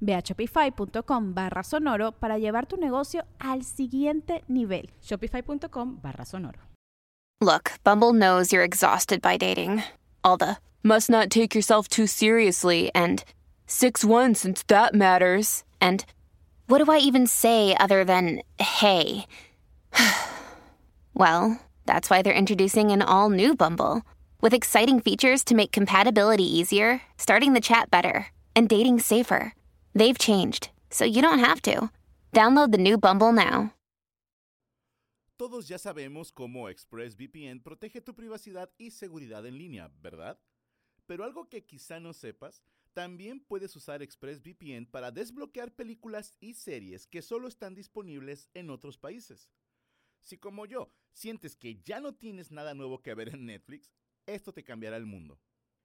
Ve a shopify.com barra sonoro para llevar tu negocio al siguiente nivel. Shopify.com barra sonoro. Look, Bumble knows you're exhausted by dating. All the must not take yourself too seriously and 6 1 since that matters. And what do I even say other than hey? well, that's why they're introducing an all new Bumble with exciting features to make compatibility easier, starting the chat better, and dating safer. They've changed, so you don't have to. Download the new Bumble now. Todos ya sabemos cómo ExpressVPN protege tu privacidad y seguridad en línea, ¿verdad? Pero algo que quizá no sepas, también puedes usar ExpressVPN para desbloquear películas y series que solo están disponibles en otros países. Si como yo sientes que ya no tienes nada nuevo que ver en Netflix, esto te cambiará el mundo.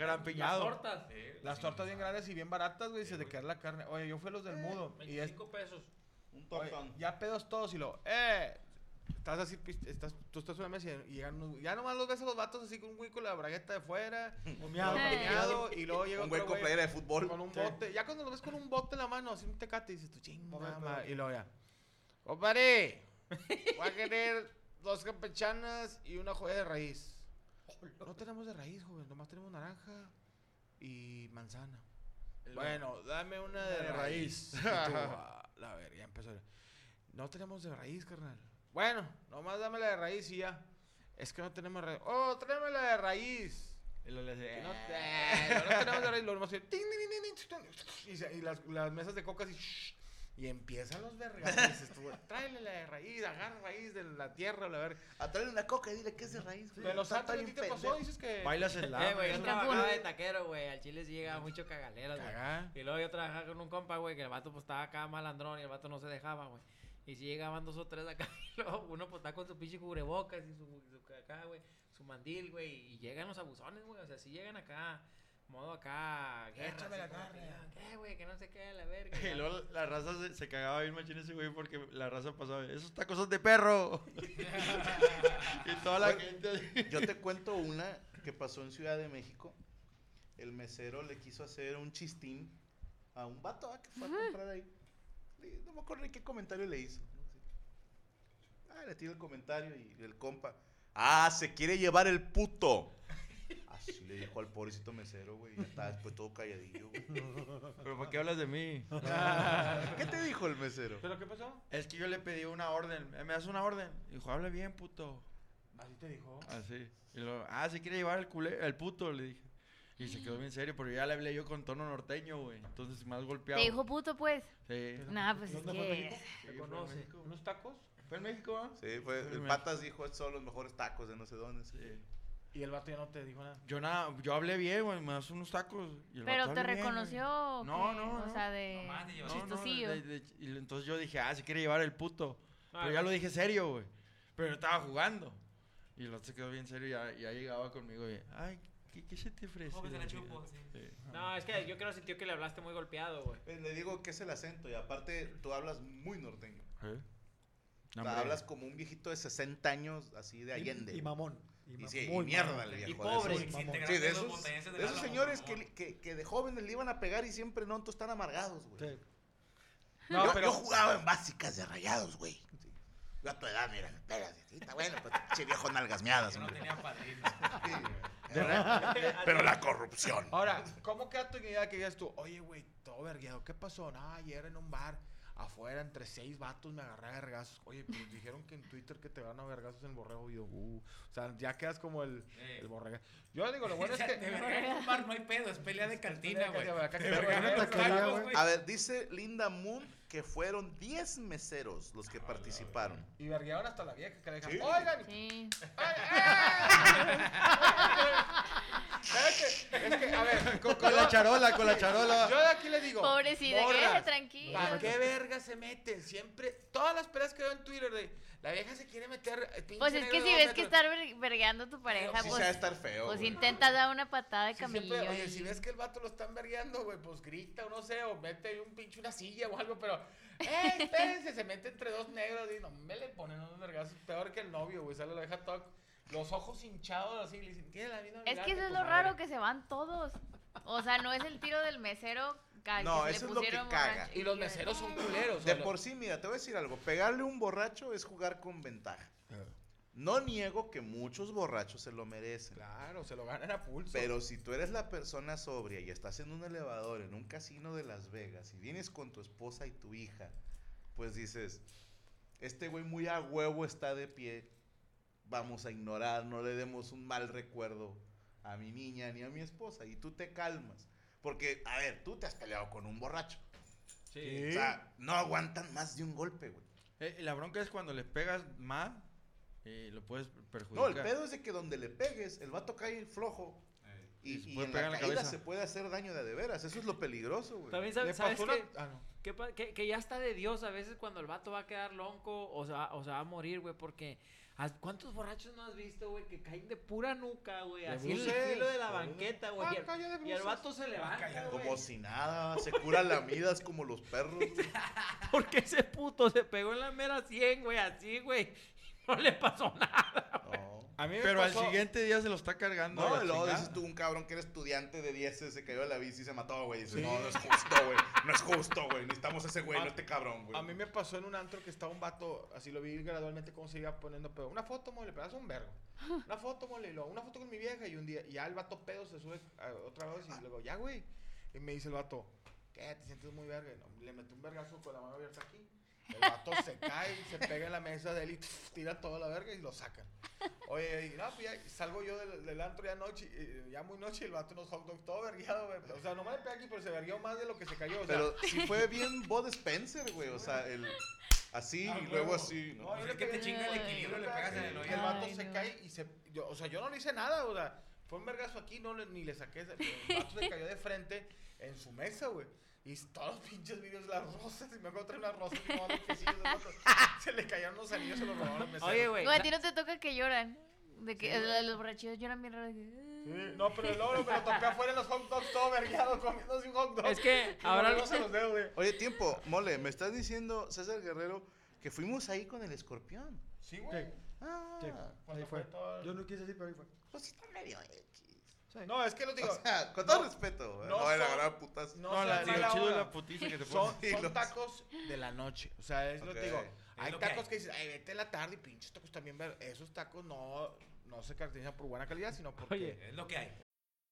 Gran piñado. Las tortas. Las tortas bien grandes y bien baratas, güey. Se te queda la carne. Oye, yo fui a los del mudo. Y es, 25 pesos. Un oye, ya pedos todos y lo. ¡Eh! Estás así, estás, tú estás en una mesa y llegan unos- Ya nomás los ves a los vatos así con un güey con la bragueta de fuera. Humeado. piñado, y luego llega Un güey con playera de fútbol. Con un Sí. bote. Ya cuando lo ves con un bote en la mano, así un tecate, y dices tú, chingada Correcto. madre", Y luego ya. Compadre, voy a querer dos campechanas y una joya de raíz. No tenemos de raíz, joven. Nomás tenemos naranja y manzana. Bueno, dame una de, de raíz. raíz. Y tú, "Ah, la ver, ya empezó. No tenemos de raíz, carnal. Bueno, nomás dame la de raíz y ya. Es que no tenemos raíz. Oh, tráeme la de raíz. Y lo le hace, no, no tenemos de raíz. Lo nomás hace, "Ting, ting, ting, ting, ting, ting", y, se- y las, las mesas de coca así. Y empiezan los vergas. y dices tú, Tráele la de raíz, agarra raíz de la tierra, la verga. Atrae una coca y dile que es de raíz. De los santos, ¿a ti te pasó? Dices que. Bailas en la. Eh, güey, yo trabajaba de taquero, güey. Al chile sí llegaba mucho cagaleras, güey. Y luego yo trabajaba con un compa, güey, que el vato pues estaba acá malandrón y el vato no se dejaba, güey. Y si llegaban dos o tres acá, y luego uno pues está con su pinche cubrebocas y su, su acá, güey, su mandil, güey. Y llegan los abusones, güey. O sea, si llegan acá, modo acá, guerra. Échame la carne. que, "Ah, ¿Qué, güey? Que no sé qué, la verga. Y luego la raza se, se cagaba bien machín ese güey porque la raza pasaba, esos tacos son de perro. y toda la Oye, gente. Yo te cuento una que pasó en Ciudad de México. El mesero le quiso hacer un chistín a un vato ah, que fue a comprar ahí. No me acuerdo ni qué comentario le hizo. Ah, le tiró el comentario y el compa. Ah, se quiere llevar el puto. Así le dijo al pobrecito mesero, güey. Ya estaba después todo calladillo, güey. Pero ¿por qué hablas de mí? dijo el mesero? ¿Pero qué pasó? Es que yo le pedí una orden. "Eh, ¿Me das una orden? Dijo, habla bien, puto. Así te dijo. Así. Y luego, ah, se quiere llevar el culé, el puto, le dije. Y se quedó bien serio, pero ya le hablé yo con tono norteño, güey. Entonces más golpeado. Te dijo puto, pues. Sí. Nah, pues es ¿Dónde fue que. ¿Te fue en conoce? México. ¿Unos tacos? ¿Fue en México, ah? Sí, fue, Fue el en Patas dijo, estos son los mejores tacos de no sé dónde. Sí. Y el vato ya no te dijo nada. Yo nada, yo hablé bien, güey, me das unos tacos. y el Pero vato, te "Hable bien, güey". reconoció. o No, qué? no, O no. sea, de. Nomás te llevó. No, no, chistosillo. de- de- y entonces yo dije, ah, se quiere llevar el puto. No, Pero ya lo dije serio, güey. Pero yo estaba jugando. Y el otro se quedó bien serio y ya, ya llegaba conmigo y, ay, ¿qué, qué se te ofrece? Se la chupo, sí. sí. No, es que yo creo que sintió que le hablaste muy golpeado, güey. Eh, Le digo que es el acento y aparte tú hablas muy norteño. ¿Eh? O sea, Hombre. hablas como un viejito de 60 años, así de Allende. Y, y mamón. Y ma- sí, y mierda el viejo. Y de pobre. esos- y sin Sí, de esos, de de esos señores que, que, que de jóvenes le iban a pegar y siempre no, entonces están amargados, güey. Sí. No, yo, pero- yo jugaba en básicas de rayados, güey. Sí. Yo a tu edad, mira, espérate, sí, está bueno, pues che viejo nalgas miadas, Yo no tenía padrino. Sí. Pero la corrupción. Ahora, ¿cómo queda tu idea que digas tú, oye, güey, todo vergueado, ¿qué pasó? No, ayer en un bar, afuera, entre seis vatos, me agarré a vergazos. Oye, pues dijeron que en Twitter que te van a vergazos en el borrego. Y yo, uh, o sea, ya quedas como el, el borrego. Yo digo, lo bueno es que... De verdad, en un bar no hay pedo, es pelea de cantina, güey. A ver, dice Linda Moon que fueron 10 meseros los que participaron. Y verguearon hasta la vieja que le dejan, Sí. oigan, Sí. ¿sabes qué? Es que, a ver, Con, con la charola, con la charola. yo de aquí le digo, Pobrecita, morras, que tranquila. ¿Para qué verga se meten? Siempre, todas las peleas que veo en Twitter de la vieja se quiere meter. eh, Pues es que si ves que estar ver- vergueando a tu pareja, Sí, pues, a estar feo. pues güey. intenta dar una patada de Sí, siempre, oye, y- si ves que el vato lo están vergueando, güey, pues grita o no sé, o mete un pinche una silla o algo, pero, ¡eh, espérense! Se mete entre dos negros y no me le ponen unos vergazos peor que el novio, güey, sale, lo deja todo, los ojos hinchados así, le dicen, tiene la vida Es que eso es lo raro que se van todos. O sea, no es el tiro del mesero No, que eso le es lo que caga. Y los meseros son culeros. De por sí, mira, te voy a decir algo. Pegarle un borracho es jugar con ventaja. No niego que muchos borrachos se lo merecen. Claro, se lo ganan a pulso. Pero si tú eres la persona sobria y estás en un elevador, en un casino de Las Vegas, y vienes con tu esposa y tu hija, pues dices, este güey muy a huevo está de pie, vamos a ignorar, no le demos un mal recuerdo a mi niña ni a mi esposa, y tú te calmas. Porque, a ver, tú te has peleado con un borracho. Sí. O sea, no aguantan más de un golpe, güey. Eh, la bronca es cuando le pegas más, eh, lo puedes No, perjudicar. el pedo es de que donde le pegues, el vato cae flojo. Y Y, se y en pegar la en la caída cabeza. se puede hacer daño de, de veras. Eso es lo peligroso, güey. También sabes, ah, no. Que, que, que ya está de Dios a veces cuando el vato va a quedar lonco o se va, o se va a morir, güey, porque ¿has- ¿cuántos borrachos no has visto, güey, que caen de pura nuca, güey? Así en el bruces. filo de la banqueta, güey. Ah, y el- y vato se levanta, güey. Como si nada, se cura lamidas como los perros. güey. Porque ese puto se pegó en la mera 100, güey, así, güey. y No le pasó nada. No. A mí me Pero al siguiente día se lo está cargando. No, luego dices tú, un cabrón que era estudiante de 10 se cayó de la bici y se mató, güey. Dices, Sí. no, no es justo, güey. No es justo, güey. Necesitamos a ese güey, A- no este cabrón, güey. A mí me pasó en un antro que estaba un vato, así lo vi gradualmente cómo se iba poniendo pedo. Una foto, mole, pero hace un vergo. Una foto, mole, y luego una foto con mi vieja y un día, y ya el vato pedo se sube a otra vez y luego, ya, güey. Y me dice el vato, ¿qué? ¿Te sientes muy verga? No, le metí un vergazo con la mano abierta aquí. El vato se cae, se pega en la mesa de él y tira toda la verga y lo sacan. Oye, y no, pues ya salgo yo del, del antro ya noche, y- ya muy noche y el vato unos hot dogs todo vergueado, güey. O sea, nomás le pega aquí, pero se vergueó más de lo que se cayó. O sea, Pero sí fue bien Bod Spencer, güey. O sea, el... Así Ah, y luego huevo. así, ¿no? No, yo Es le que te chinga el equilibrio, le pegas en el Y oído. el vato Ay, se no. cae y se. Yo, o sea, yo no le hice nada, o sea, fue un vergazo aquí, no le- ni le saqué. El vato se cayó de frente en su mesa, güey. Y todos los pinches vídeos, las rosas, y me acuerdo traer unas rosas y no, los. Se le cayeron los anillos, se los robaron al mesero. Oye, güey. Güey, a ti no te toca que lloran. De que eh, los borrachillos lloran bien raro. Sí, no, pero el logro me lo topé afuera en los hot dogs, todo vergueado, comiéndose un hot dog. Es que ahora- mordiéndose los dedos, güey. Oye, tiempo, mole, me estás diciendo, César Guerrero, que fuimos ahí con el escorpión. Sí, güey. Ah, Cuando fue todo- Yo no quise decir, pero ahí fue. pues sí está medio No, es que lo digo. O sea, con todo no- respeto. no No, era son- gran putas. No, No, la, mala chido la putiza que te Son, son los- tacos de la noche. O sea, es lo que digo. Hay lo que tacos hay. que dices, ay, vete en la tarde y pinches tacos también. ver-". Esos tacos no, no se caracterizan por buena calidad, sino porque. Oye, es lo que hay.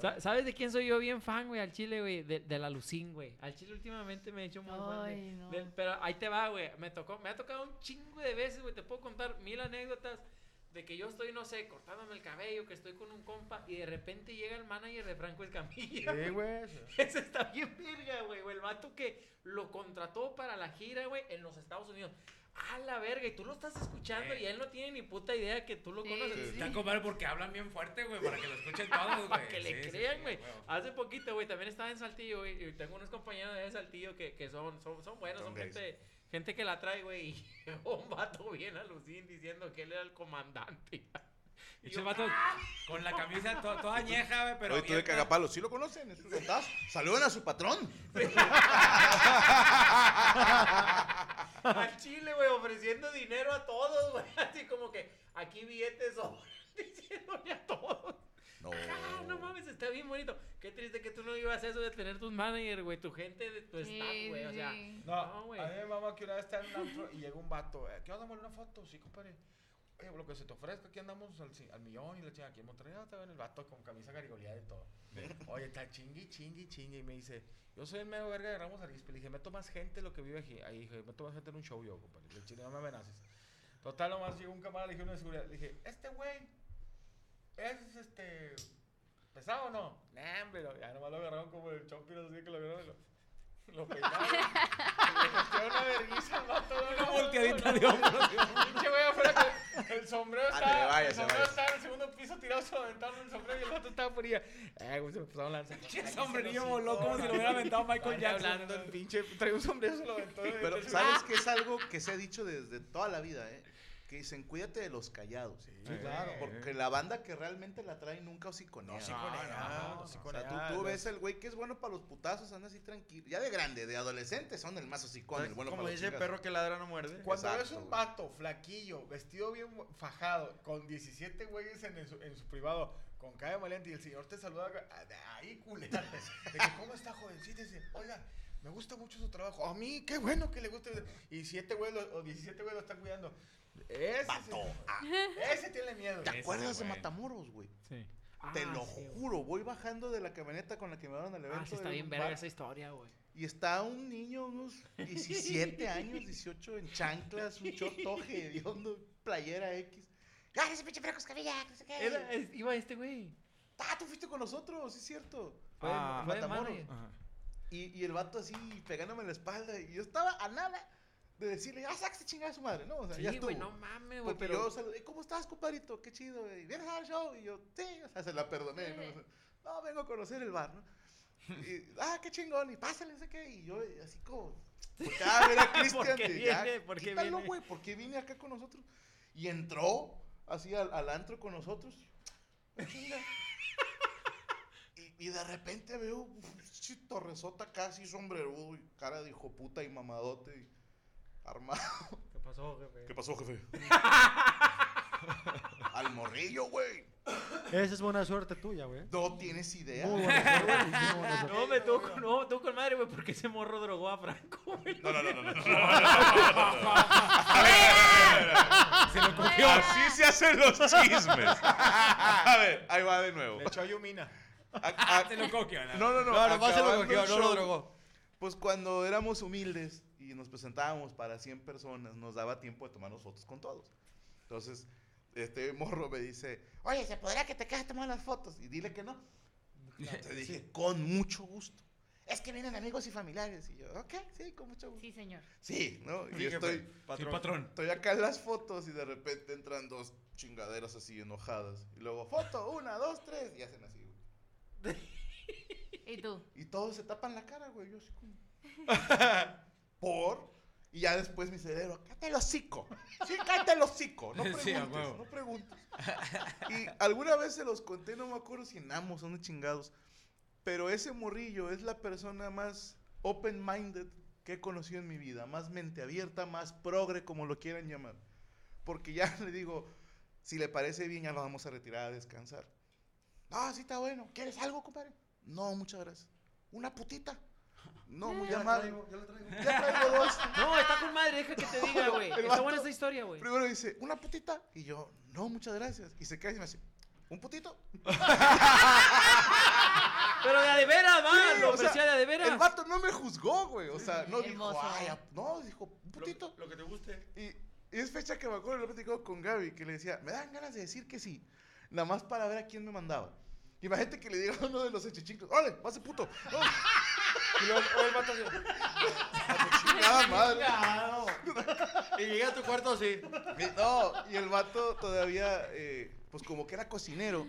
Sa- ¿Sabes de quién soy yo bien fan, güey? Al chile, güey. De, de la Lucín, güey. Al chile últimamente me he hecho muy fan. de- Ay, no. del- pero ahí te va, güey. Me tocó, me ha tocado un chingo de veces, güey. Te puedo contar mil anécdotas de que yo estoy, no sé, cortándome el cabello, que estoy con un compa y de repente llega el manager de Franco Escamilla. Sí, güey. Ese está bien verga, güey. güey. El vato que lo contrató para la gira, güey, en los Estados Unidos. A la verga, y tú lo estás escuchando y él no tiene ni puta idea que tú lo Sí, conoces. sí. Está compadre porque hablan bien fuerte, güey, para que lo escuchen todos, güey. Para que le crean, güey. Hace poquito, güey, también estaba en Saltillo, güey. Y tengo unos compañeros de Saltillo que, que son, son, son buenos, son gente, gente que la trae, güey. Y un vato bien alucín diciendo que él era el comandante. Y Ese yo, vato ¡ah! con la camisa to- toda añeja, güey, pero Oye, tú de abierta. cagapalos, ¿sí lo conocen? ¿Es un Saluden a su patrón. Al chile, güey, ofreciendo dinero a todos, güey. Así como que aquí billetes o diciéndole a todos. No. Ah, no mames, está bien bonito. Qué triste que tú no ibas a eso de tener tus managers, güey, tu gente de tu Sí, staff, güey. O sea, sí. No, No, güey. a mí me mama que una vez está en un antro y llega un vato. eh, ¿Qué onda? Una foto, sí, compadre. Oye, lo que se te ofrezca, aquí andamos al, millón y la chinga aquí en Monterrey. Ah, está bien el vato con camisa garigoleada y todo. Oye, está chingui, chingui, chingui. Y me dice, yo soy el mero verga de Ramos Arizpe. Le dije, meto más gente lo que vive aquí. Ahí dije, meto más gente en un show yo, compadre. Le chile, no me amenaces. Total, nomás llegó un camarada, le dije uno de seguridad. Le dije, este güey es este. ¿Pesado o no? Nah, no, ya nomás lo agarraron como el chompiro así que lo y lo, lo peinaron. y le una vergüenza al vato. Una volteadita de hombros. Pinche güey afuera que el sombrero Ándale, estaba, el sombrero estaba en el segundo piso tirado, se lo aventaron el sombrero y el vato estaba por ahí. Eh, güey, se me pasaron lanza. Pinche sombrerillo voló como si lo hubiera aventado Michael Jackson. hablando el pinche, traía un sombrero, se lo aventó. Pero sabes que es algo que se ha dicho desde toda la vida, ¿eh? Que dicen, cuídate de los callados. Sí, claro. Porque la banda que realmente la trae nunca hociconea. No hociconea, no, no O sea, tú, ves el güey que es bueno para los putazos, anda así tranquilo. Ya de grande, de adolescente, son el más hocicón, el bueno Como para los dice el perro que ladra no muerde. Cuando Exacto, ves un güey. vato flaquillo, vestido bien fajado, con 17 güeyes en, su, en su privado, con cara de valiente y el señor te saluda, ah, de ahí culera. De que, ¿cómo está, jovencito? Dice, oiga, me gusta mucho su trabajo. A mí, qué bueno que le guste. Y 7 güeyes o 17 güeyes lo están cuidando. Ese, Vato, ah, ese tiene miedo. ¿Te acuerdas de Matamoros, güey? Sí. Te Ah, lo sí, güey. juro, voy bajando de la camioneta con la que me dieron al evento. Ah, sí, está bien verga esa historia, güey. Y está un niño, unos 17 años, 18, en chanclas, un chotoje hediondo, playera X. ¡Ay, ese pinche Franco Escamilla! No sé qué. Era- es- iba este güey. Ah, tú fuiste con nosotros, sí es cierto. Fue, Ah, Matamoros. y el vato así pegándome en la espalda. Y yo estaba a nada de decirle, ah, sáquese chingada a su madre, ¿no? O sea, ya Sí, estuvo. güey, no mames, güey. Pero yo saludé, ¿cómo estás, compadrito? Qué chido, güey. ¿Vienes al show? Y yo, sí, o sea, se la perdoné, ¿no? O sea, no, vengo a conocer el bar, ¿no? Y, ah, qué chingón, y pásale, sé qué. Y yo, así como, porque, ah, era Cristian. ¿Por qué de, ya, viene? ¿Por qué quítalo, viene? güey, ¿por qué viene acá con nosotros? Y entró así al, al antro con nosotros. Ah, chinga. Y, y de repente veo pinche torresota casi sombrerudo y cara de hijo puta y mamadote y armado. ¿Qué pasó, jefe? ¿Qué pasó, jefe? Al morrillo, güey. Esa es buena suerte tuya, güey. No tienes idea. Muy buena suerte, muy buena suerte. No, me tuvo con, no, con madre, güey, porque ese morro drogó a Franco, güey. No, no, no, no, no. no. Se lo cogió. Así se hacen los chismes. A ver, ahí va de nuevo. Le echó Yumina. Se lo cogió. No, no, no. No, nomás se lo cogió, el no lo show, drogó. Pues cuando éramos humildes y nos presentábamos para 100 personas, nos daba tiempo de tomarnos fotos con todos. Entonces, este morro me dice, oye, ¿se podría que te quedes tomando las fotos? Y dile que no. Te dije, con mucho gusto. Es que vienen amigos y familiares. Y yo, ok, sí, con mucho gusto. Sí, señor. Sí, ¿no? Y Sí, yo estoy, Sí, patrón. patrón. estoy acá en las fotos y de repente entran dos chingaderas así enojadas. Y luego, foto, una, dos, tres. Y hacen así, güey. ¿Y tú? Y todos se tapan la cara, güey. Yo así como. Y ya después mi cerebro, cállate el hocico. Sí, cállate el hocico. No preguntes, Sí, no preguntes. Y alguna vez se los conté, no me acuerdo si en Amos, son de chingados. Pero ese morrillo es la persona más open-minded que he conocido en mi vida. Más mente abierta, más progre, como lo quieran llamar. Porque ya le digo, si le parece bien, ya nos vamos a retirar a descansar. Ah, sí está bueno. ¿Quieres algo, compadre? No, muchas gracias. ¿Una putita? No, muy Ya la amable. traigo, ya la traigo. Ya traigo dos. No, está con madre, deja que te diga, güey. El Está vato buena esta historia, güey. Primero dice, ¿una putita? Y yo, no, muchas gracias. Y se cae y me hace, ¿un putito? Pero de a de veras, va, Sí, lo ofrecía de a de veras. El vato no me juzgó, güey. O sea, no dijo, ay, ap- no, dijo, un putito. Lo que te guste. Y, y es fecha que me acuerdo, lo he platicado con Gaby, que le decía, me dan ganas de decir que sí, nada más para ver a quién me mandaba. Imagínate que le diga a uno de los hechichincos, ¡ole, vas a puto! ¡No! Y luego el vato así, "A tu chingada madre! Y llega a tu cuarto así. Y, no, y el vato todavía, eh, pues como que era cocinero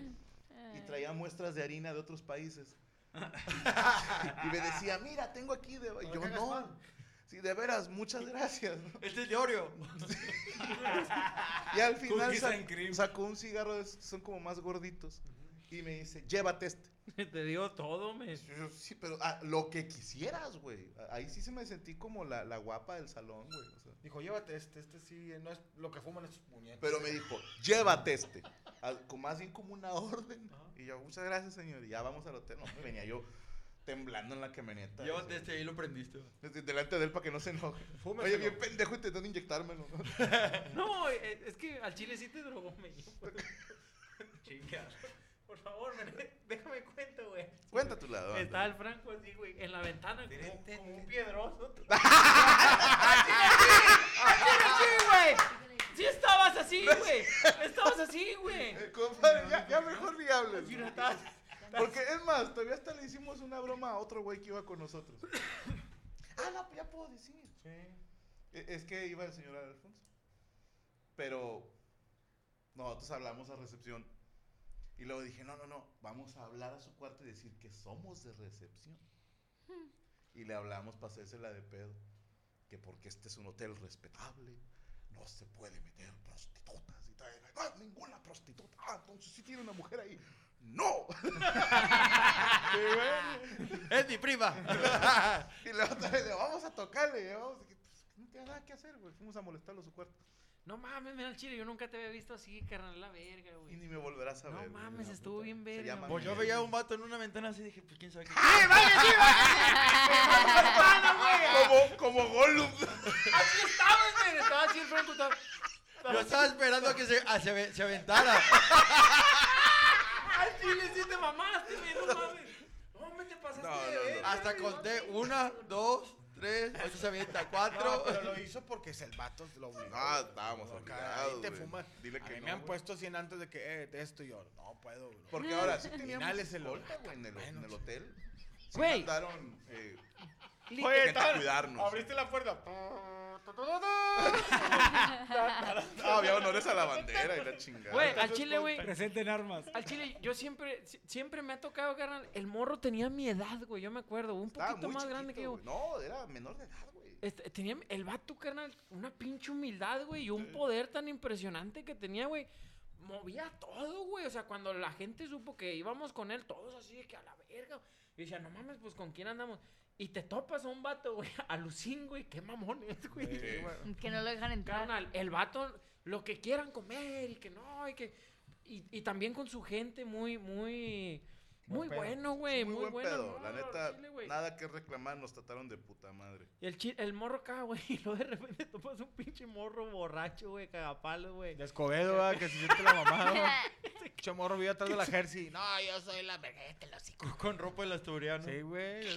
y traía muestras de harina de otros países. y me decía, mira, tengo aquí de... Y yo, no. pan". Sí, de veras, muchas gracias. ¿no? Este es de Oreo. Y al final sacó un cigarro, de esos que son como más gorditos. Y me dice, llévate este. Te dio todo, me. Sí, pero ah, lo que quisieras, güey. A- Ahí sí se me sentí como la, la guapa del salón, güey. o sea. Dijo, llévate este, este sí, no es lo que fuman estos puñetes. Pero me dijo, llévate este. Al- con- más bien como una orden. Y yo, muchas gracias, señor. Y ya vamos al hotel. No, me venía yo temblando en la camioneta. Llévate este ahí lo prendiste. desde- Delante de él para que no se enoje. Oye, Fúmeselo. bien pendejo intentando inyectármelo. ¿no? Eh, es que al chile sí te drogó, me Chinga. Por favor, me- déjame cuento, güey. Cuenta tu lado. anda. Estaba el Franco así, güey, en la ventana, como, como un piedroso. Sí, güey. Sí estabas así, güey. Estabas así, güey. Eh, compadre, ya, ya mejor ni hables. Sí, Porque es más, todavía hasta le hicimos una broma a otro güey que iba con nosotros. ah, no, ya puedo decir. E- Es que iba el señor Alfonso. Pero nosotros hablamos a recepción. Y luego dije, no, no, no, vamos a hablar a su cuarto y decir que somos de recepción. Y le hablamos para hacérsela de pedo. Que porque este es un hotel respetable, no se puede meter prostitutas y tal. No, ninguna prostituta. Ah, entonces sí tiene una mujer ahí. ¡No! Es mi prima. y la otra vez le vamos a tocarle. y vamos, que, pues, no tiene nada que hacer, güey. Fuimos a molestarlo a su cuarto. No mames, mira el chile, yo nunca te había visto así, carnal, la verga, Y güey. ni me volverás a No ver. güey, mames, estuvo puta. bien Se verga, llama Pues yo veía un vato en una ventana así y dije, pues quién sabe qué. Como, como Gollum. Así estabas, güey. Estaba así el Franco. Estaba... Yo estaba esperando a que se, a- se, se aventara. Al chile sí te mamaste, güey, no mames. No, me te pasaste No, no, no. Hasta güey. conté una, dos, tres, ahorita se avienta cuatro. No, pero lo hizo porque es el vato lo obligó. Ah, estábamos obligados, Ahí te fumas. Dile a que mí no, me han puesto 100 antes de que, eh, de esto y yo, no puedo, bro. Porque ahora sí teníamos Inháleselo. escolta, güey, en el, en el hotel. Sí Güey. mandaron eh, Oye, a estaban- cuidarnos. Abriste la puerta. Ah, había honores a la bandera y la chingada. Güey, al chile, güey. Presenten armas. Al chile, yo siempre, si- siempre me ha tocado, carnal. El morro tenía mi edad, güey. Yo me acuerdo. Un Estaba poquito más grande que yo. No, era menor de edad, güey. Este, tenía el vato, carnal, una pinche humildad, güey, y un poder tan impresionante que tenía, güey. Movía todo, güey. O sea, cuando la gente supo que íbamos con él, todos así de que a la verga. Y decía, no mames, pues con quién andamos. Y te topas a un vato, güey, a Lucín, güey. Qué mamón es, güey. Sí. Que no lo dejan entrar. Carnal, el vato, lo que quieran comer y que no, y que. Y, y también con su gente muy, muy. Muy pedo. bueno, güey. muy, Muy, buen bueno. pedo. no, la neta, güey. nada que reclamar, nos trataron de puta madre. Y el, chi- el morro acá, güey. Y luego de repente topas un pinche morro borracho, güey, cagapalos, güey. De Escobedo, ¿verdad? que se siente la mamada. güey. Pinche morro vive atrás de la jersey. No, yo soy la vergüenza, los hocico. Con ropa el asturiano. Sí, güey.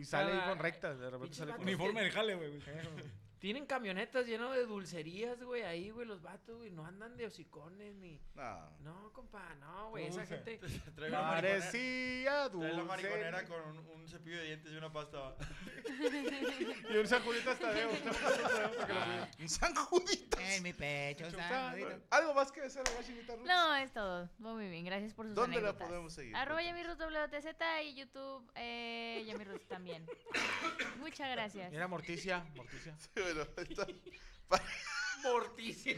Y sale ahí con rectas. De repente sale con Uniforme del jale, güey. Tienen camionetas llenas de dulcerías, güey, ahí, güey, los vatos, güey. No andan de hocicones ni. No. No, compa, no, güey. Esa Dulce. gente. La Parecía trae la dulce. mariconera con un, un cepillo de dientes y una pasta. Y un Julito hasta de Un San Juditas. mi pecho, ¿Algo más que decir, Guachinita Ruth? No, es todo. Muy bien, gracias por sus ¿Dónde la anécdotas. podemos seguir? Arroba Yamirus WTZ y YouTube eh, Yamirus también. Muchas gracias. Mira, Morticia. Morticia. Bueno, está- Morticia.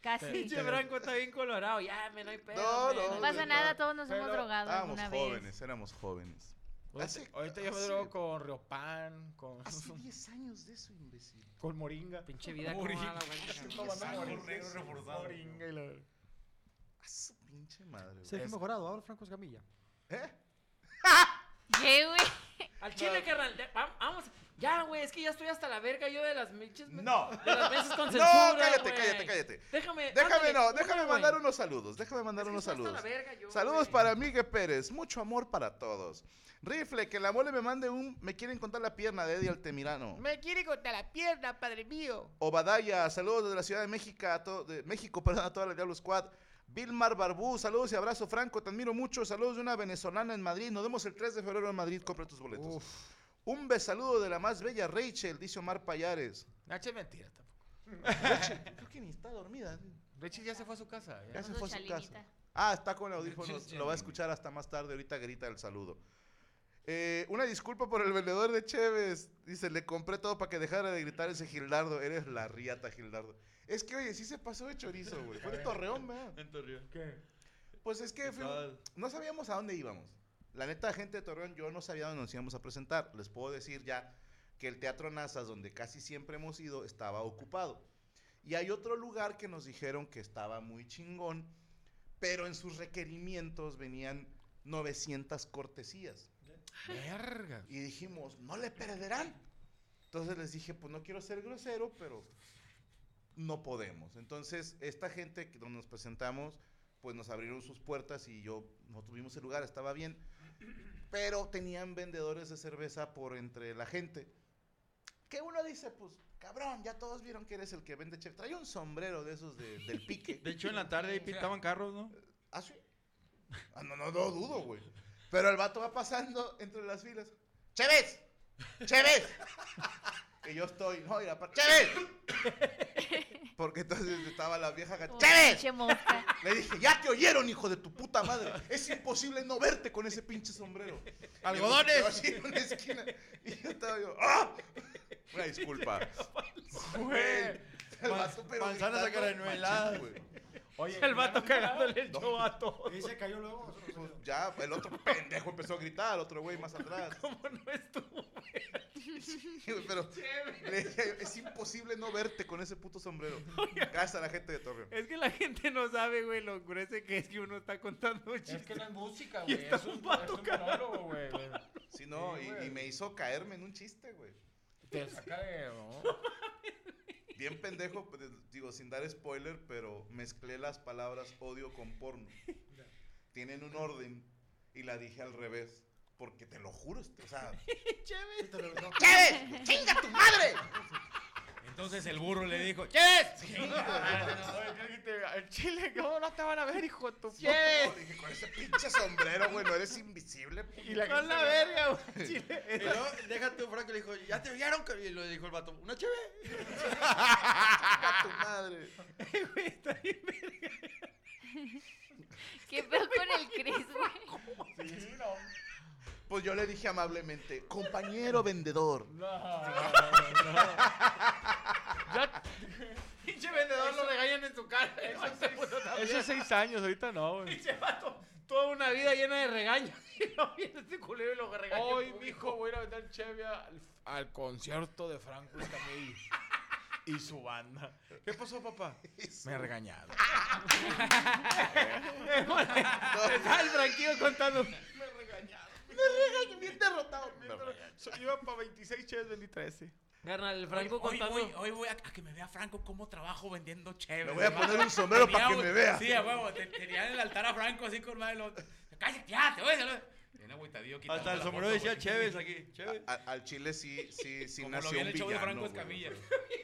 Casi. Pinche Franco está bien colorado. Ya, me no hay pedo. No, no, No pasa nada, todos nos hemos Pero drogado Estábamos alguna jóvenes, vez. éramos jóvenes. Ahorita, Hace- ahorita yo me hace- drogo con Riopan, con, Hace 10 años de eso, imbécil. con Moringa. Pinche vida como Moringa. la Sal, Moringa. Moringa y la- A su pinche madre, güey. Sergio Es- Mejorado, ahora Franco Escamilla. ¿Eh? ¿Qué, güey? Al chile, carnal. Vamos. Ya, güey, es que ya estoy hasta la verga yo de las pinches. No. De las veces con No, cállate, cállate, cállate. Déjame. Déjame, ándale, no, una, déjame mandar unos saludos. Déjame mandar Es que unos estoy hasta saludos. la verga yo, Saludos para Miguel Pérez. Mucho amor para todos. Rifle, que la mole me mande un. Me quieren contar la pierna de Eddie Altemirano. Me quiere cortar la pierna, padre mío. Obadaya, saludos desde la Ciudad de México, a to- de México, perdón, a toda la Diablo Squad. Vilmar Barbú, saludos y abrazo, Franco, te admiro mucho. Saludos de una venezolana en Madrid. Nos vemos el 3 de febrero en Madrid, compra tus boletos. Un besaludo de la más bella Rachel, dice Omar Payares. Nacho es mentira tampoco. Rachel, creo que ni está dormida. Rachel ya se fue a su casa. Ya Ya. se fue a su casa. Ah, está con audífonos. Lo va a escuchar hasta más tarde. Ahorita grita el saludo. Eh, una disculpa por el vendedor de Cheves. Dice, le compré todo para que dejara de gritar ese Gildardo. Eres la riata, Gildardo. Es que, oye, sí se pasó de chorizo, güey. Fue de Torreón, ¿verdad? En Torreón. ¿Qué? Pues es que no sabíamos a dónde íbamos. La neta, gente de Torreón, yo no sabía dónde nos íbamos a presentar. Les puedo decir ya que el Teatro Nazas, donde casi siempre hemos ido, estaba ocupado. Y hay otro lugar que nos dijeron que estaba muy chingón, pero en sus requerimientos venían 900 cortesías. Verga. Y dijimos, no le perderán. Entonces les dije, pues no quiero ser grosero, pero no podemos. Entonces, esta gente que donde nos presentamos, pues nos abrieron sus puertas y yo, no tuvimos el lugar, estaba bien. Pero tenían vendedores de cerveza por entre la gente. Que uno dice, pues, cabrón, ya todos vieron que eres el que vende chef. Trae un sombrero de esos de- del pique. De hecho, en la tarde ahí pintaban carros, ¿no? ¿Ah, sí? Ah, no, no, no dudo, güey. Pero el vato va pasando entre las filas. ¡Chévez! ¡Chévez! y yo estoy, no, y aparte, ¡Chévez! Porque entonces estaba la vieja mosca. Le dije, ya te oyeron, hijo de tu puta madre. Es imposible no verte con ese pinche sombrero. ¡Algodones! Así en una esquina. Y yo estaba yo, ¡ah! Una disculpa. Güey. El vato, pero Manzanas a gritando caranueladas. machín, güey. Oye, El vato cagándole el show a todos. Y se cayó luego. Pues ya, el otro pendejo empezó a gritar, el otro güey más atrás. ¿Cómo no estuvo? Pero le es imposible no verte con ese puto sombrero. Gracias a la gente de Torreón. Es que la gente no sabe, güey, lo grueso que es que uno está contando chistes. Es que no es música, Y güey. está Es un, vato es un monólogo, güey. Sí, no, Sí, y, y me hizo caerme en un chiste, güey. Te saca de. ¿no? Bien pendejo, pues, digo, sin dar spoiler, pero mezclé las palabras odio con porno. Tienen un orden y la dije al revés. Porque te lo juro, este, o sea. Chévere. ¡Chévez! ¡Chinga tu madre! Entonces el burro le dijo: ¡Yes! El chile, ¿cómo no te van a ver, hijo de tu como dije, con ese pinche sombrero, güey, no eres invisible. Y la Con la verga, güey. Chile. Y luego, deja tú, Franco, le dijo, ¿ya te oyeron? Y lo dijo el vato, ¿una chévere? ¡Chinga tu madre! Güey, está bien verga. ¿Qué pedo con el Chris, güey? Sí, no. Pues yo le dije amablemente, compañero vendedor. No, no, no, no. Ya, Pinche vendedor lo regañan en su cara. eso es seis años, ahorita no, güey. Pinche vato. Toda una vida llena de regaños. Y no viene este culero y lo regaña. en Hoy, mijo, voy a ir a vender cheve al, al concierto de Franco Escamilla y su banda. ¿Qué pasó, papá? Me regañaron. Está el Franquillo contando. Me regañaron. Me regañé, bien derrotado. So- Iba para 26 cheves, vendí 13. Carnal, el Franco hoy, contando. Hoy, hoy voy a, a que me vea Franco cómo trabajo vendiendo chévere. Me voy a poner un sombrero para que me vea. Sí, a huevo. te- Tenía en el altar a Franco así con madre. Lo, cállate, ya, te voy a. Bien agüitadillo, Hasta el sombrero decía. Chévez aquí, Chévez. A- al chile sí, sí, sí Como lo nació vi en un el show de villano, Franco. Escamilla.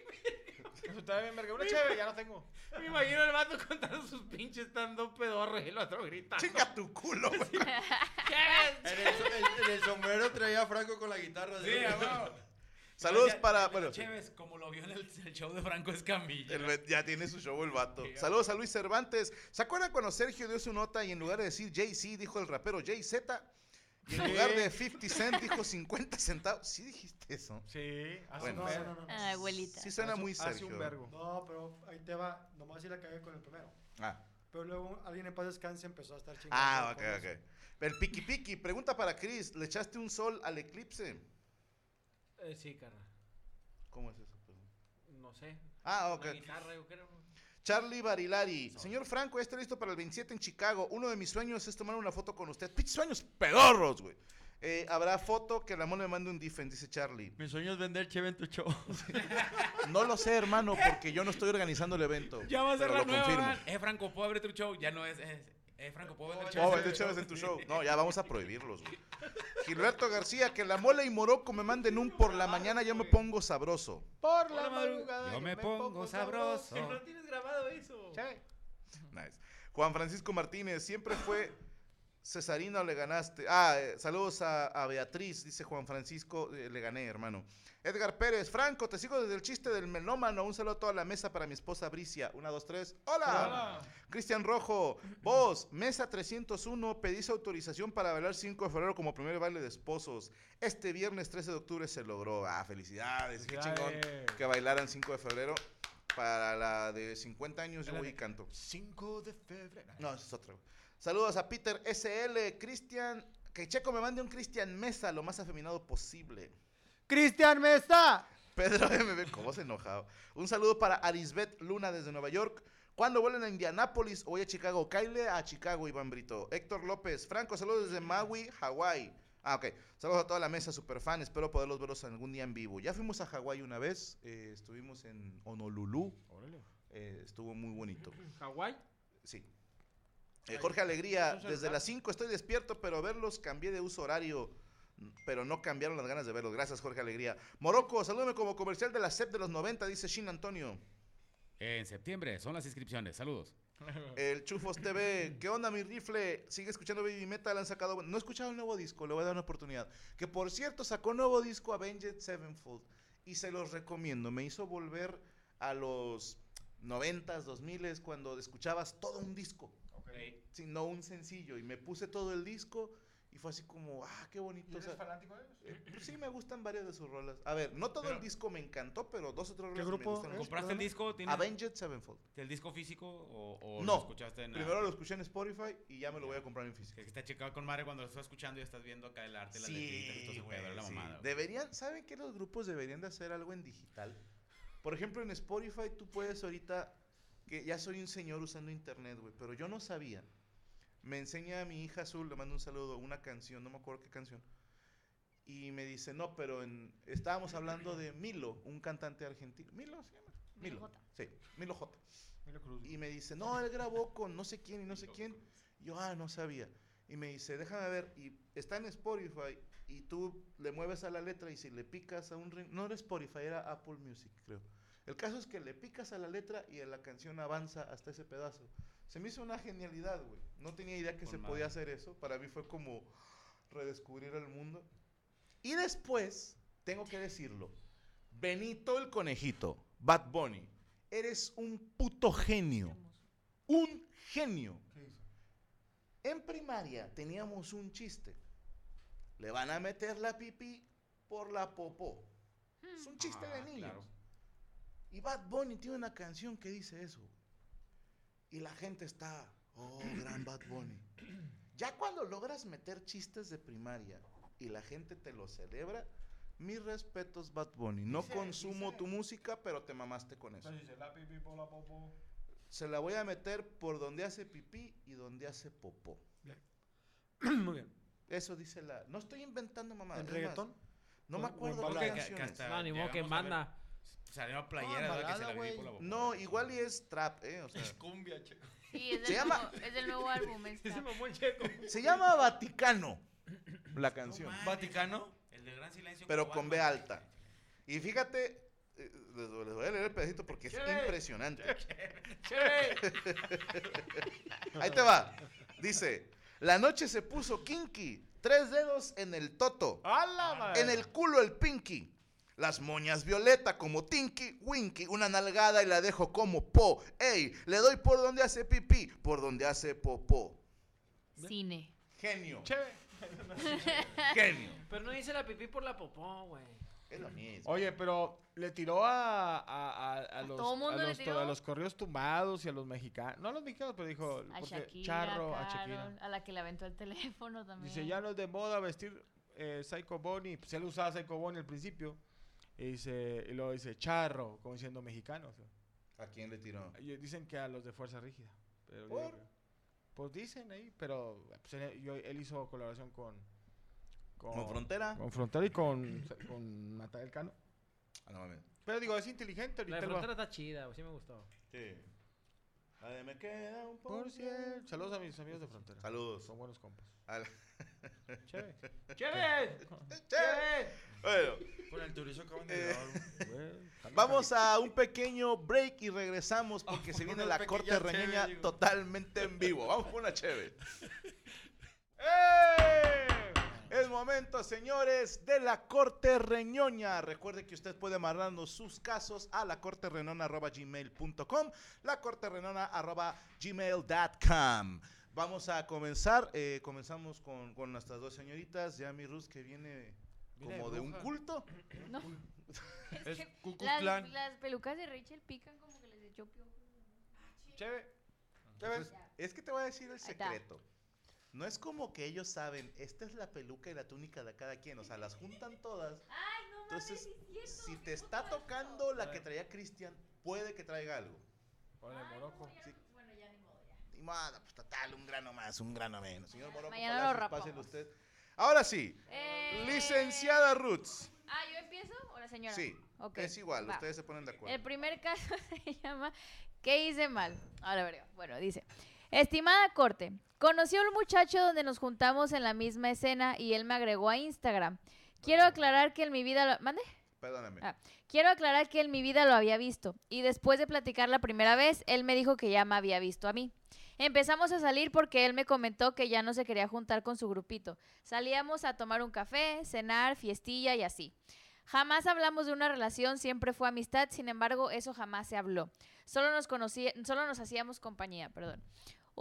Estaba bien, verga. Una cheve, ya no tengo. Me imagino el vato contando sus pinches dando pedorros y el otro gritando. Chinga tu culo, güey. ¿Qué? En el, so- en- en el sombrero traía a Franco con la guitarra. Sí. Saludos Ya- para. Bueno, Chévez, como lo vio en el, el show de Franco Escamilla. el- ya tiene su show el vato. Sí, Saludos a Luis Cervantes. ¿Se acuerdan cuando Sergio dio su nota y en lugar de decir Jay-Z dijo el rapero Jay-Z? Y en lugar de 50 cent dijo 50 centavos. ¿Sí dijiste eso? Sí, hace Bueno, un No, no, no. no. Ah, abuelita. Sí suena muy Hace Sergio. un vergo. No, pero ahí te va. Nomás sí la cagué con el primero. Ah, Pero luego alguien en paz descanse empezó a estar chingando. ah ok, eso. ok. El piqui piqui, pregunta para Chris. ¿Le echaste un sol al eclipse? Eh, sí, carnal. ¿Cómo es eso? No sé. Ah, ok. Una guitarra, yo creo. Charlie Barilari. Señor Franco, ya está listo para el 27 en Chicago. Uno de mis sueños es tomar una foto con usted. Pinches sueños pedorros, güey. Eh, Habrá foto que Ramón me mande un defense, dice Charlie. Mi sueño es vender cheve en tu show. No lo sé, hermano, porque yo no estoy organizando el evento. Ya va a ser pero la lo nueva, confirmo. ¿verdad? Eh, Franco, ¿puedo abrir tu show? Ya no es... es eh, Franco, ¿puedo vender Oh, show? vender cheves en tu show. No, ya vamos a prohibirlos, güey. Gilberto García, que la mole y moroco me manden un por la mañana, yo me pongo sabroso. Por la madrugada. Yo me pongo sabroso. Que no tienes grabado eso. Nice. Juan Francisco Martínez, siempre fue Cesarina o le ganaste. Ah, eh, saludos a, a Beatriz, dice Juan Francisco, eh, le gané, hermano. Edgar Pérez, Franco, te sigo desde el chiste del melómano. Un saludo a toda la mesa para mi esposa Bricia. Una, dos, tres. ¡Hola! Cristian Rojo, vos, mesa 301, pedís autorización para bailar 5 de febrero como primer baile de esposos. Este viernes 13 de octubre se logró. Ah, felicidades, qué chingón que bailaran 5 de febrero. Para la de 50 años yo voy y canto. 5 de febrero. No, es otra. Saludos a Peter SL, Cristian. Que Checo me mande un Cristian Mesa lo más afeminado posible. ¡Cristian Mesa! Pedro MB, ¿cómo se enojado? Un saludo para Arisbet Luna desde Nueva York. ¿Cuándo vuelven a Indianápolis o voy a Chicago? Kyle a Chicago, Iván Brito. Héctor López, Franco, saludos desde Maui, Hawái. Ah, ok. Saludos a toda la mesa, super fan. Espero poderlos verlos algún día en vivo. Ya fuimos a Hawái una vez. eh, estuvimos en Honolulu. Eh, estuvo muy bonito. Hawái. Sí. Eh, Jorge Alegría, desde las 5 estoy despierto, pero verlos cambié de uso horario. Pero no cambiaron las ganas de verlos. Gracias, Jorge Alegría. Morocco, salúdame como comercial de la CEP de los 90, dice Shin Antonio. En septiembre son las inscripciones. Saludos. El Chufos TV, ¿qué onda mi rifle? Sigue escuchando Baby Metal, han sacado... No he escuchado el nuevo disco, le voy a dar una oportunidad. Que por cierto, sacó nuevo disco Avenged Sevenfold. Y se los recomiendo. Me hizo volver a los 90s, 2000s, cuando escuchabas todo un disco. Sí, no un sencillo. Y me puse todo el disco y fue así como, ah, qué bonito. o sea, fanático de ellos? eh, pues sí, me gustan varias de sus rolas. A ver, no todo el disco me encantó, pero dos o tres rolas ¿Qué me grupo gustan es? mucho. ¿Compraste el disco? ¿Tienes Avenged Sevenfold. el disco físico o, o No, lo escuchaste en... Primero lo escuché en Spotify y ya me lo voy a comprar en físico. Que está checado con madre cuando lo estás escuchando y estás viendo acá el arte, las letritas y todo ese pedo, la sí. mamada. Deberían, ¿saben que los grupos deberían de hacer algo en digital? Por ejemplo, en Spotify tú puedes ahorita, que ya soy un señor usando internet, güey, pero yo no sabía. Me enseña a mi hija Azul, le mando un saludo, una canción, no me acuerdo qué canción. Y me dice, no, pero en, estábamos hablando de Milo, un cantante argentino. ¿Milo se llama? Milo Milo. J. Sí, Milo J. Milo Cruz. Y me dice, no, él grabó con no sé quién y no sé quién. Y yo, ah, no sabía. Y me dice, déjame ver. Y está en Spotify y tú le mueves a la letra y si le picas a un... ring- No era Spotify, era Apple Music, creo. El caso es que le picas a la letra y la canción avanza hasta ese pedazo. Se me hizo una genialidad, güey. No tenía idea que se madre. podía hacer eso. Para mí fue como redescubrir el mundo. Y después, tengo que decirlo, Benito el conejito, Bad Bunny, eres un puto genio. Un genio. En primaria teníamos un chiste. Le van a meter la pipí por la popó. Es un chiste de Ah, niños. claro. Y Bad Bunny tiene una canción que dice eso. Y la gente está, oh, gran Bad Bunny. Ya cuando logras meter chistes de primaria y la gente te lo celebra, mis respetos, Bad Bunny. No Dice- consumo dice- tu música, pero te mamaste con eso. Entonces dice, la pipí por la popó. Se la voy a meter por donde hace pipí y donde hace popó. Muy bien. Eso dice la. No estoy inventando mamadas. ¿En más, reggaetón? no me ¿O- o en acuerdo qué Que- hasta No, ni modo que llegamos a ver- manda. Salieron playeras, No. Que se la por. No, igual y es trap, ¿eh? O sea, Es cumbia, checo. Sí, es Se del, llama- nuevo, es del nuevo álbum. checo. se llama Vaticano la canción. ¿Vaticano? El de Gran Silencio. pero con B alta. Y fíjate, eh, les, voy a leer el pedacito porque es Chévere. impresionante. Chévere. Ahí te va. Dice, la noche se puso kinky, tres dedos en el toto, ¡A la madre! en el culo el pinky. Las moñas violeta como Tinky Winky, una nalgada y la dejo como po. Ey, le doy por donde hace pipí, por donde hace popó. Cine. Genio. Chévere. Genio. Pero no dice la pipí por la popó, güey. Es lo mismo. Oye, pero le tiró a, a, a, a los, todo mundo a, le los, to- tiró? a los corridos tumbados y a los mexicanos. No a los mexicanos, pero dijo A porque Shakira, charro, a Shakira. a la que le aventó el teléfono también. Dice, ya no es de moda vestir eh, Psycho Bonnie. Pues él usaba Psycho Bonnie al principio. Y, dice, y luego dice charro, como diciendo mexicano. o sea. ¿A quién le tiró? Dicen que a los de Fuerza Rígida. Pero ¿Por? pues dicen ahí, pero pues, él, yo- él hizo colaboración con... ¿Con Frontera? Con Frontera y con, con Natalia Cano. Ah, no mames. Pero digo, es inteligente. La ahorita frontera está chida. Sí me gustó. Sí. La de me queda un Por. Saludos a mis amigos de Frontera. Saludos. Son buenos compas. Al- Chévere. ¡Chévere! ¡Chévere! Bueno, Con el turismo acaban de Eh, vamos a un pequeño break y regresamos porque se viene la corte digo. totalmente en vivo. Vamos con una chévere. ¡Eh! Es momento, señores, de la corte reñoña. Recuerde que usted puede mandarnos sus casos a la corte gmail.com, la corte gmail.com. Vamos a comenzar. eh, comenzamos con, con nuestras dos señoritas. Yami Rus, que viene como de un culto. No. Es que las, pelucas de Rachel pican como que les echó piojo. Chévere. Pues, es que te voy a decir el secreto. No es como que ellos saben, esta es la peluca y la túnica de cada quien, o sea, las juntan todas. Ay, no mames, Entonces, sí es cierto, si te está tocando la que traía Cristian, puede que traiga algo. Órale, Morocco. Sí. Bueno, ya ni modo, ya. Ni modo, pues total, un grano más, un grano menos. Señor Morocco, Mañana Palacios, lo pásele usted. Ahora sí, Eh, licenciada Roots. Ah, ¿yo empiezo o la señora? Sí, Ok, es igual, va. ustedes se ponen de acuerdo. El primer caso se llama ¿Qué hice mal? Ahora verga. Bueno, dice. Estimada Corte, conocí a un muchacho donde nos juntamos en la misma escena y él me agregó a Instagram. Quiero aclarar que en mi vida... Lo... ¿Mande? Perdóname. Ah, quiero aclarar que en mi vida lo había visto y después de platicar la primera vez, él me dijo que ya me había visto a mí. Empezamos a salir porque él me comentó que ya no se quería juntar con su grupito. Salíamos a tomar un café, cenar, fiestilla y así. Jamás hablamos de una relación, siempre fue amistad, sin embargo, eso jamás se habló. Solo nos conocía, solo nos hacíamos compañía, perdón.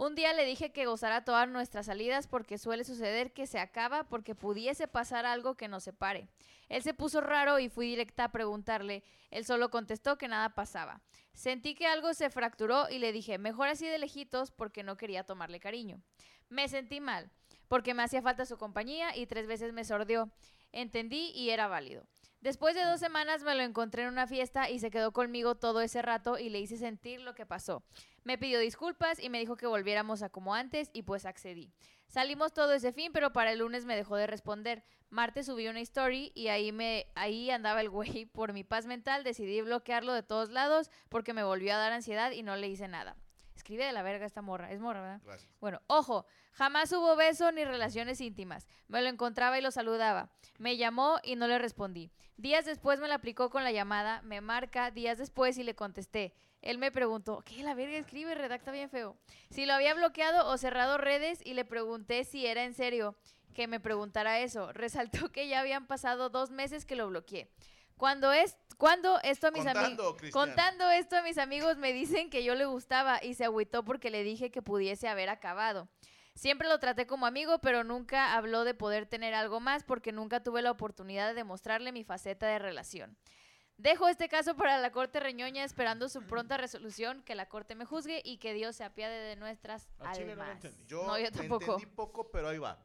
Un día le dije que gozara todas nuestras salidas porque suele suceder que se acaba porque pudiese pasar algo que nos separe. Él se puso raro y fui directa a preguntarle. Él solo contestó que nada pasaba. Sentí que algo se fracturó y le dije, mejor así de lejitos porque no quería tomarle cariño. Me sentí mal porque me hacía falta su compañía y tres veces me sordió. Entendí y era válido. Después de dos semanas me lo encontré en una fiesta y se quedó conmigo todo ese rato y le hice sentir lo que pasó. Me pidió disculpas y me dijo que volviéramos a como antes y pues accedí. Salimos todo ese fin, pero para el lunes me dejó de responder. Martes subí una story y ahí me ahí andaba el güey. Por mi paz mental decidí bloquearlo de todos lados porque me volvió a dar ansiedad y no le hice nada. Escribe de la verga esta morra, es morra, ¿verdad? Gracias. Bueno, ojo, jamás hubo beso ni relaciones íntimas. Me lo encontraba y lo saludaba. Me llamó y no le respondí. Días después me la aplicó con la llamada, me marca días después y le contesté. Él me preguntó, ¿qué la verga escribe? Redacta bien feo. Si lo había bloqueado o cerrado redes y le pregunté si era en serio que me preguntara eso. Resaltó que ya habían pasado dos meses que lo bloqueé. Cuando es, cuando esto a mis amigos, contando esto a mis amigos me dicen que yo le gustaba y se agüitó porque le dije que pudiese haber acabado. Siempre lo traté como amigo, pero nunca habló de poder tener algo más porque nunca tuve la oportunidad de demostrarle mi faceta de relación. Dejo este caso para la Corte Reñoña esperando su pronta resolución, que la Corte me juzgue y que Dios se apiade de nuestras Al chile no lo almas. entendí. Yo, no, yo tampoco. entendí poco, pero ahí va.